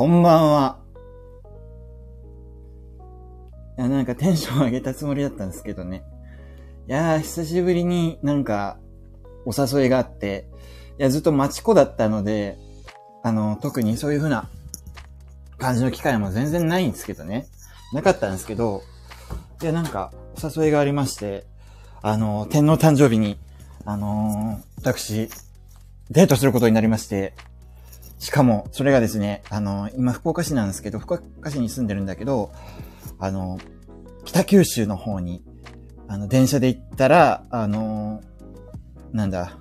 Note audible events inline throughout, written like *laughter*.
こんばんは。いや、なんかテンション上げたつもりだったんですけどね。いやー、久しぶりになんか、お誘いがあって、いや、ずっと待ち子だったので、あの、特にそういう風な感じの機会も全然ないんですけどね。なかったんですけど、いや、なんか、お誘いがありまして、あの、天皇誕生日に、あのー、私、デートすることになりまして、しかも、それがですね、あの、今福岡市なんですけど、福岡市に住んでるんだけど、あの、北九州の方に、あの、電車で行ったら、あの、なんだ、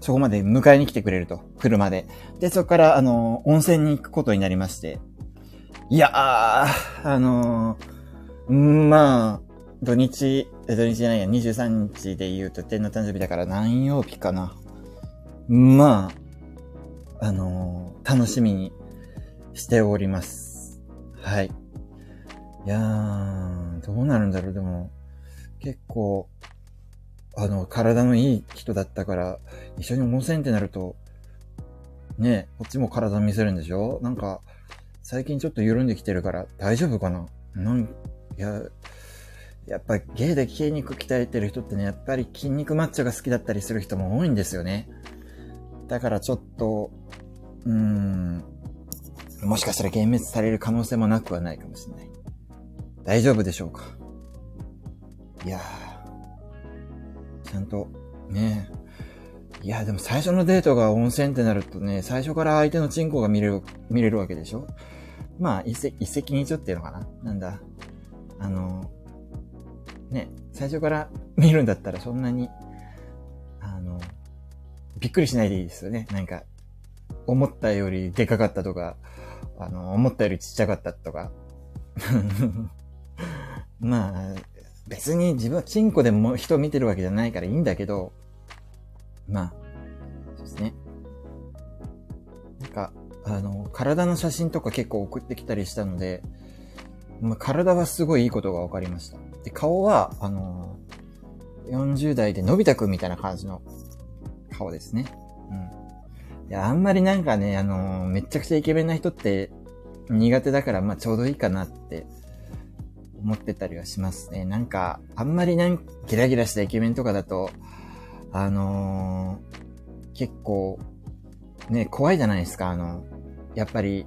そこまで迎えに来てくれると、車で。で、そこから、あの、温泉に行くことになりまして。いやー、あのんまあ、土日、土日じゃないや、23日で言うと天の誕生日だから何曜日かな。まあ、あのー、楽しみにしております。はい。いやー、どうなるんだろう、でも、結構、あの、体のいい人だったから、一緒に温泉ってなると、ねこっちも体見せるんでしょ？なんか、最近ちょっと緩んできてるから大丈夫かな？なん、いや、やっぱゲイで筋肉鍛えてる人ってね、やっぱり筋肉マッチョが好きだったりする人も多いんですよね。だからちょっと、うーん、もしかしたら幻滅される可能性もなくはないかもしれない。大丈夫でしょうか？いやー、ちゃんと、ねいや、でも最初のデートが温泉ってなるとね、最初から相手のチンコが見れる、見れるわけでしょ？まあ、一石、一石二鳥っていうのかな？なんだ？あの、ね、最初から見るんだったらそんなに、びっくりしないでいいですよね。なんか、思ったよりでかかったとか、あの、思ったよりちっちゃかったとか。*laughs* まあ、別に自分はチンコでも人を見てるわけじゃないからいいんだけど、まあ、そうですね。なんか、あの、体の写真とか結構送ってきたりしたので、まあ、体はすごいいいことが分かりました。で、顔は、あの、40代でのび太くんみたいな感じの顔ですね。うん。いや、あんまりなんかね、あのー、めちゃくちゃイケメンな人って苦手だから、まあちょうどいいかなって思ってたりはしますね。なんか、あんまりなんギラギラしたイケメンとかだと、あのー、結構、ね、怖いじゃないですか、あの、やっぱり、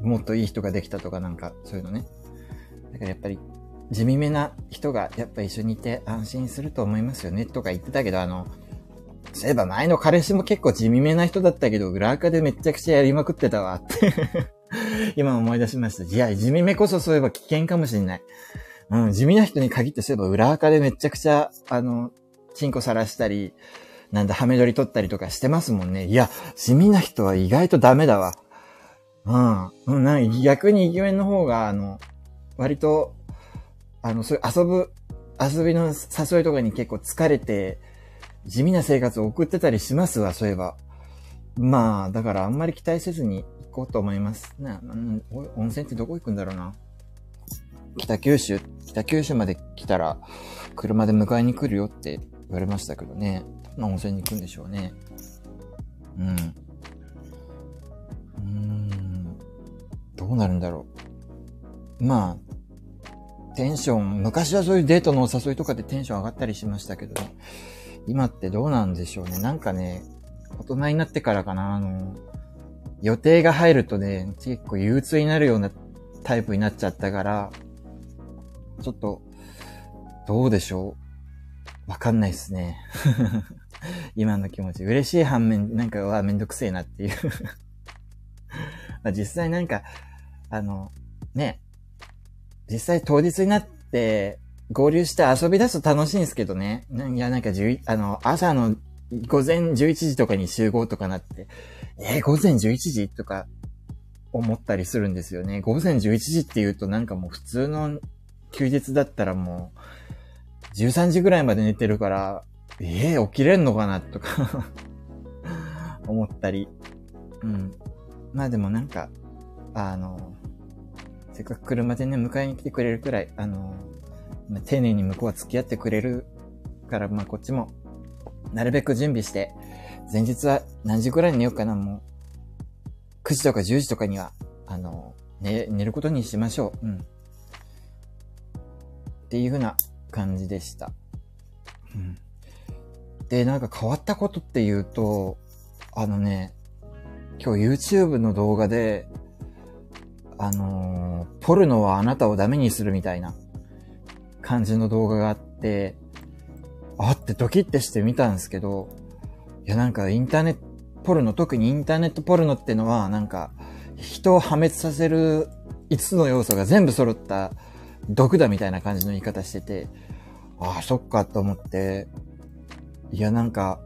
もっといい人ができたとかなんか、そういうのね。だからやっぱり、地味めな人がやっぱ一緒にいて安心すると思いますよね、とか言ってたけど、あの、そういえば前の彼氏も結構地味めな人だったけど、裏垢でめちゃくちゃやりまくってたわって *laughs* 今思い出しました。いや、地味めこそそういえば危険かもしんない。うん、地味な人に限ってそういえば裏垢でめちゃくちゃ、あの、チンコさらしたり、なんだ、ハメ撮り取ったりとかしてますもんね。いや、地味な人は意外とダメだわ。うん。うん、なん逆にイケメンの方が、あの、割と、あの、そういう遊ぶ、遊びの誘いとかに結構疲れて、地味な生活を送ってたりしますわ、そういえば。まあ、だからあんまり期待せずに行こうと思います。な、温泉ってどこ行くんだろうな。北九州、北九州まで来たら、車で迎えに来るよって言われましたけどね。どんな温泉に行くんでしょうね。うん。うーん。どうなるんだろう。まあ、テンション、昔はそういうデートのお誘いとかでテンション上がったりしましたけどね。今ってどうなんでしょうね。なんかね、大人になってからかな、あの、予定が入るとね、結構憂鬱になるようなタイプになっちゃったから、ちょっと、どうでしょうわかんないっすね。*laughs* 今の気持ち。嬉しい反面、なんかはめんどくせえなっていう *laughs* まあ実際なんか、あの、ね、実際当日になって、合流して遊び出すと楽しいんですけどね。いや、なんか10、あの、朝の午前11時とかに集合とかなって、えー、午前11時とか思ったりするんですよね。午前11時って言うとなんかもう普通の休日だったらもう13時ぐらいまで寝てるから、えー、起きれんのかなとか *laughs* 思ったり。うん。まあでもなんか、あの、せっかく車でね、迎えに来てくれるくらい、あの、丁寧に向こうは付き合ってくれるから、まあこっちも、なるべく準備して、前日は何時くらいに寝ようかな、もう。9時とか10時とかにはあの、ね、寝ることにしましょう。うん。っていう風な感じでした。うん。で、なんか変わったことっていうと、あのね、今日 YouTube の動画で、あのー、ポルノはあなたをダメにするみたいな感じの動画があって、あってドキッてして見たんですけど、いやなんかインターネット、ポルノ、特にインターネットポルノってのは、なんか、人を破滅させる5つの要素が全部揃った毒だみたいな感じの言い方してて、ああ、そっかと思って、いやなんか、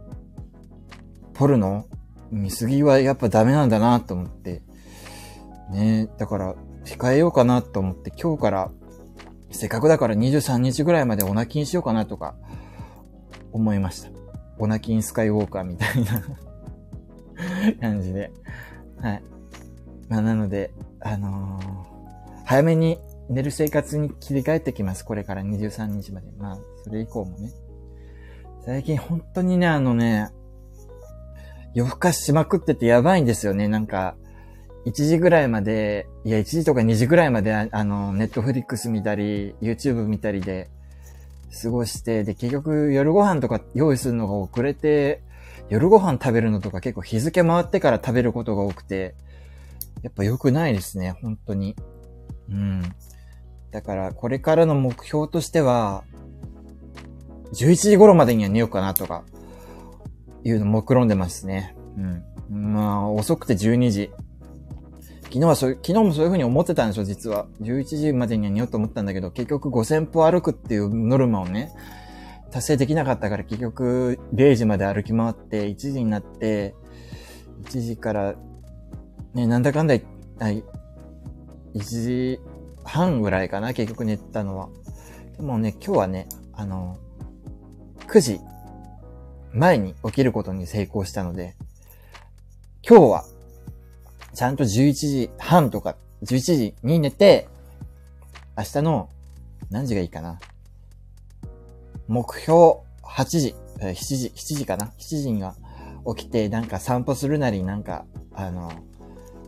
ポルノ見すぎはやっぱダメなんだなと思って、ねだから控えようかなと思って今日からせっかくだから23日ぐらいまでオナキンしようかなとか思いました。オナキンスカイウォーカーみたいな *laughs* 感じで。はい。まあなので、あのー、早めに寝る生活に切り替えてきます。これから23日まで。まあ、それ以降もね。最近本当にね、あのね、夜更かししまくっててやばいんですよね。なんか、1時ぐらいまで、いや、1時とか2時ぐらいまで、あの、ネットフリックス見たり、YouTube 見たりで、過ごして、で、結局夜ご飯とか用意するのが遅れて、夜ご飯食べるのとか結構日付回ってから食べることが多くて、やっぱ良くないですね、本当に。うん。だから、これからの目標としては、11時頃までには寝ようかなとか、いうの目論んでますね。うん。まあ、遅くて12時。昨日はそう、昨日もそういう風に思ってたんでしょ、実は。11時までには寝ようと思ったんだけど、結局5000歩歩くっていうノルマをね、達成できなかったから結局0時まで歩き回って1時になって、1時からね、なんだかんだ、はい、1時半ぐらいかな、結局寝たのは。でもね、今日はね、あの、9時前に起きることに成功したので、今日は、ちゃんと11時半とか、11時に寝て、明日の何時がいいかな。目標8時、7時、7時かな ?7 時には起きて、なんか散歩するなり、なんか、あの、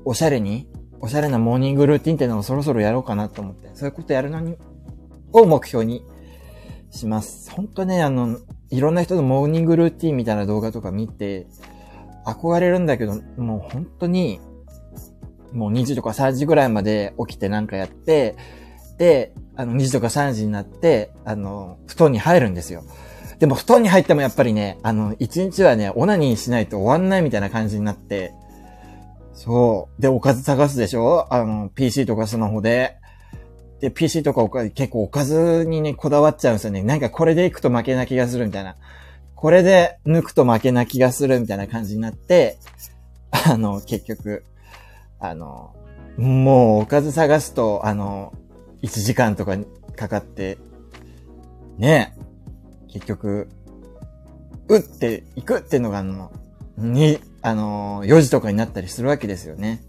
おしゃれに、おしゃれなモーニングルーティンってのをそろそろやろうかなと思って、そういうことやるのに、を目標にします。本当ね、あの、いろんな人のモーニングルーティンみたいな動画とか見て、憧れるんだけど、もう本当に、もう2時とか3時ぐらいまで起きてなんかやって、で、あの、2時とか3時になって、あの、布団に入るんですよ。でも布団に入ってもやっぱりね、あの、1日はね、オナニーしないと終わんないみたいな感じになって、そう。で、おかず探すでしょ？あの、PC とかスマホで。で、PC とかおか結構おかずにね、こだわっちゃうんですよね。なんかこれで行くと負けな気がするみたいな。これで抜くと負けな気がするみたいな感じになって、あの、結局、あの、もうおかず探すと、あの、1時間とかかかって、ね結局、打っていくっていうのがあの、に、あの、4時とかになったりするわけですよね。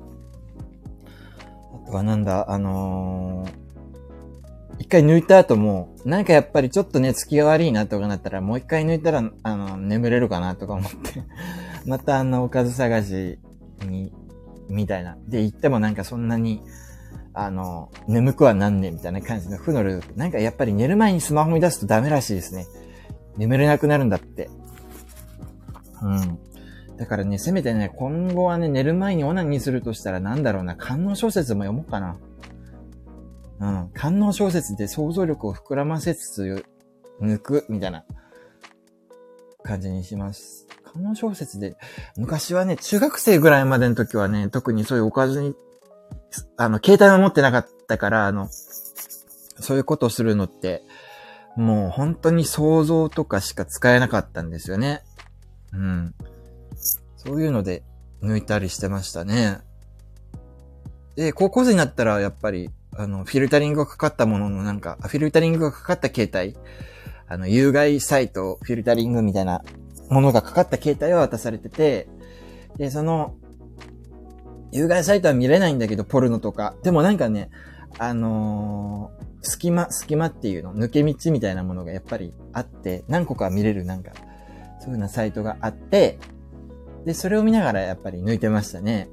あとはなんだ、あのー、一回抜いた後も、なんかやっぱりちょっと寝つきが悪いなとかなったら、もう一回抜いたら、あの、眠れるかなとか思ってまたあの、おかず探しに、みたいな。で、行ってもなんかそんなに、あの、眠くはなんねんみたいな感じの負のループ。なんかやっぱり寝る前にスマホ見出すとダメらしいですね。眠れなくなるんだって。うん。だからね、せめてね、今後はね、寝る前にオナニーするとしたらなんだろうな、観音小説も読もうかな。うん。観音小説で想像力を膨らませつつ、抜く、みたいな感じにします。観音小説で、昔はね、中学生ぐらいまでの時はね、特にそういうおかずに、あの、携帯も持ってなかったから、あの、そういうことをするのって、もう本当に想像とかしか使えなかったんですよね。うん。そういうので抜いたりしてましたね。で、高校生になったらやっぱり、あの、フィルタリングがかかったもののなんか、フィルタリングがかかった携帯、あの、有害サイト、フィルタリングみたいなものがかかった携帯を渡されてて、で、その、有害サイトは見れないんだけど、ポルノとか。でもなんかね、あのー、隙間、隙間っていうの、抜け道みたいなものがやっぱりあって、何個か見れるなんか、そういうようなサイトがあって、で、それを見ながらやっぱり抜いてましたね。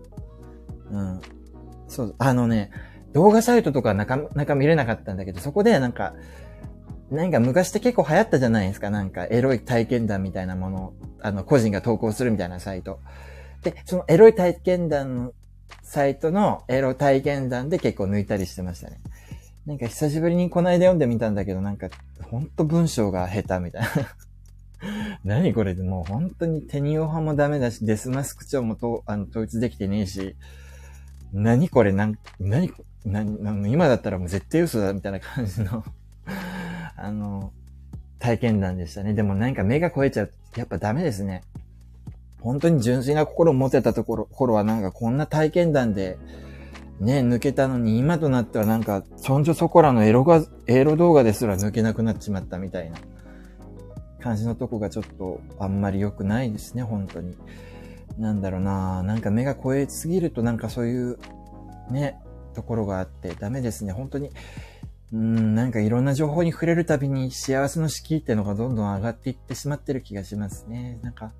うん。そう、あのね、動画サイトとかなかなか見れなかったんだけど、そこでなんか、なんか昔って結構流行ったじゃないですか。なんかエロい体験談みたいなものあの、個人が投稿するみたいなサイト。で、そのエロい体験談のサイトのエロ体験談で結構抜いたりしてましたね。なんか久しぶりにこの間読んでみたんだけど、なんか、ほんと文章が下手みたいな。*laughs* 何これもう本当にテニオ派もダメだし、デスマスク長もとあの統一できてねえし、何これなん、何、何、今だったらもう絶対嘘だみたいな感じのあの、体験談でしたね。でもなんか目が超えちゃう。やっぱダメですね。本当に純粋な心を持てたところ、頃はなんかこんな体験談で、ね、抜けたのに今となってはなんか、ちょんじょそこらのエロが、エロ動画ですら抜けなくなっちまったみたいな感じのとこがちょっとあんまり良くないですね、本当に。なんだろうななんか目が超えすぎるとなんかそういう、ね、ところがあってダメですね、本当に。うん、なんかいろんな情報に触れるたびに幸せの敷居ってのがどんどん上がっていってしまってる気がしますね。なんか、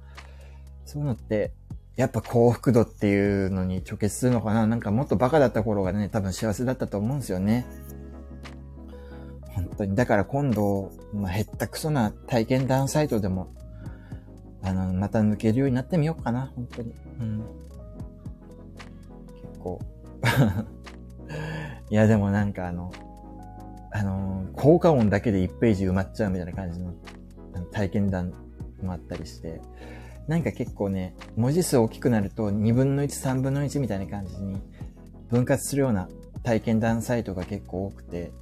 そういうのって、やっぱ幸福度っていうのに直結するのかな？なんかもっとバカだった頃がね、多分幸せだったと思うんですよね。本当に。だから今度、まあ、減ったくそな体験談サイトでも、あの、また抜けるようになってみようかな、本当に。うん。結構。*laughs* いや、でもなんかあの、あのー、効果音だけで1ページ埋まっちゃうみたいな感じの体験談もあったりして、なんか結構ね、文字数大きくなると2分の1、3分の1みたいな感じに分割するような体験談サイトが結構多くて、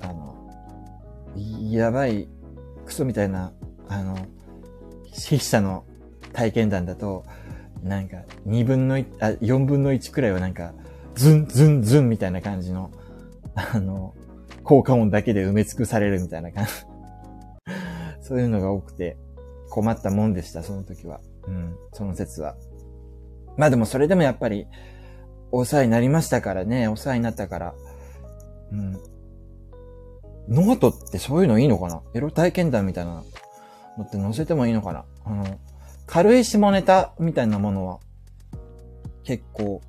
あの、やばい、クソみたいな、あの、筆者の体験談だと、なんか2分の1、あ、4分の1くらいはなんか、ズンズンズンみたいな感じの、あの、効果音だけで埋め尽くされるみたいな感じ。*laughs* そういうのが多くて、困ったもんでした、その時は。うん、その説は。まあでもそれでもやっぱり、お世話になりましたからね、お世話になったから。うん。ノートってそういうのいいのかな？エロ体験談みたいなのって載せてもいいのかな？あの、軽い下ネタみたいなものは、結構、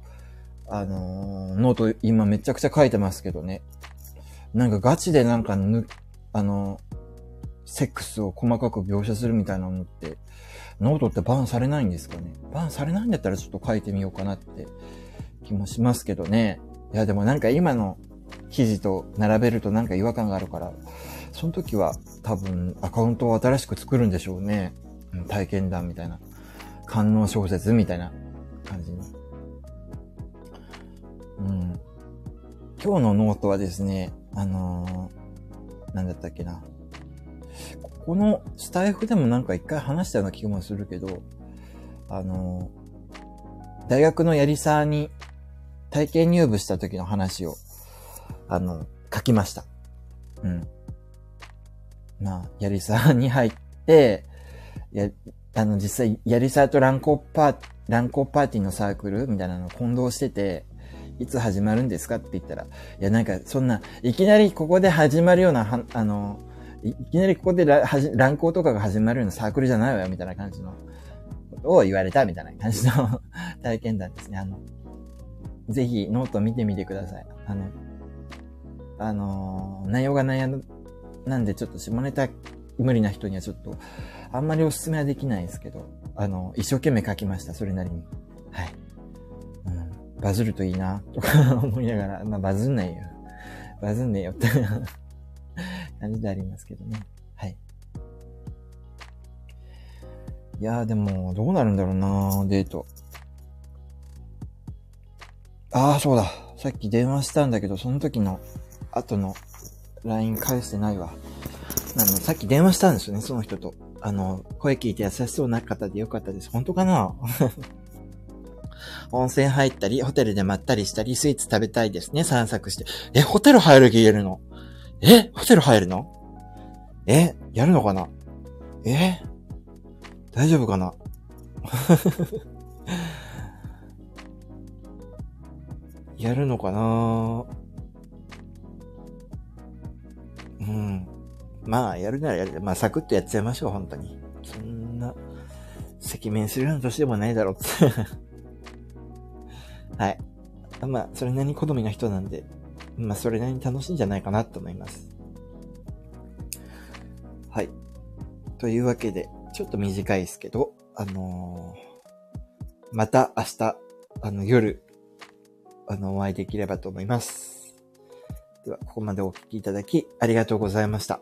あのー、ノート今めちゃくちゃ書いてますけどね。なんかガチでなんかぬ、あの、セックスを細かく描写するみたいなのって、ノートってバンされないんですかね？バンされないんだったらちょっと書いてみようかなって気もしますけどね。いやでもなんか今の記事と並べるとなんか違和感があるから、その時は多分アカウントを新しく作るんでしょうね。体験談みたいな。観音小説みたいな感じに。うん。今日のノートはですね、あのー、なんだったっけな。ここのスタイフでもなんか一回話したような気もするけど、あのー、大学のやりさに体験入部した時の話を、あの、書きました。うん。まあ、やりさに入って、や、あの、実際、やりさと乱行パー、乱行パーティーのサークルみたいなのを混同してて、いつ始まるんですかって言ったら、いやなんかそんな、いきなりここで始まるような、はあの、いきなりここで乱行とかが始まるようなサークルじゃないわよ、みたいな感じのことを言われたみたいな感じの *laughs* 体験談ですね。あの、ぜひノート見てみてください。あの、あの、内容が悩む、なんでちょっと下ネタ無理な人にはちょっと、あんまりお勧めはできないですけど、あの、一生懸命書きました、それなりに。はい。バズるといいな、とか思いながら、まあバズんないよ。バズんねえよって感じでありますけどね。はい。いやーでも、どうなるんだろうなデート。ああ、そうだ。さっき電話したんだけど、その時の後の LINE 返してないわ。あの、さっき電話したんですよね、その人と。あの、声聞いて優しそうな方でよかったです。本当かな？温泉入ったり、ホテルでまったりしたり、スイーツ食べたいですね、散策して。え、ホテル入る気言えるの？え、ホテル入るの？え、やるのかな？え大丈夫かな？*laughs* やるのかな？うん。まあ、やるならやる。まあ、サクッとやっちゃいましょう、本当に。そんな、赤面するような年でもないだろうってはい。まあ、それなりに好みの人なんで、まあ、それなりに楽しいんじゃないかなと思います。はい。というわけで、ちょっと短いですけど、あのー、また明日、あの、夜、あの、お会いできればと思います。では、ここまでお聴きいただき、ありがとうございました。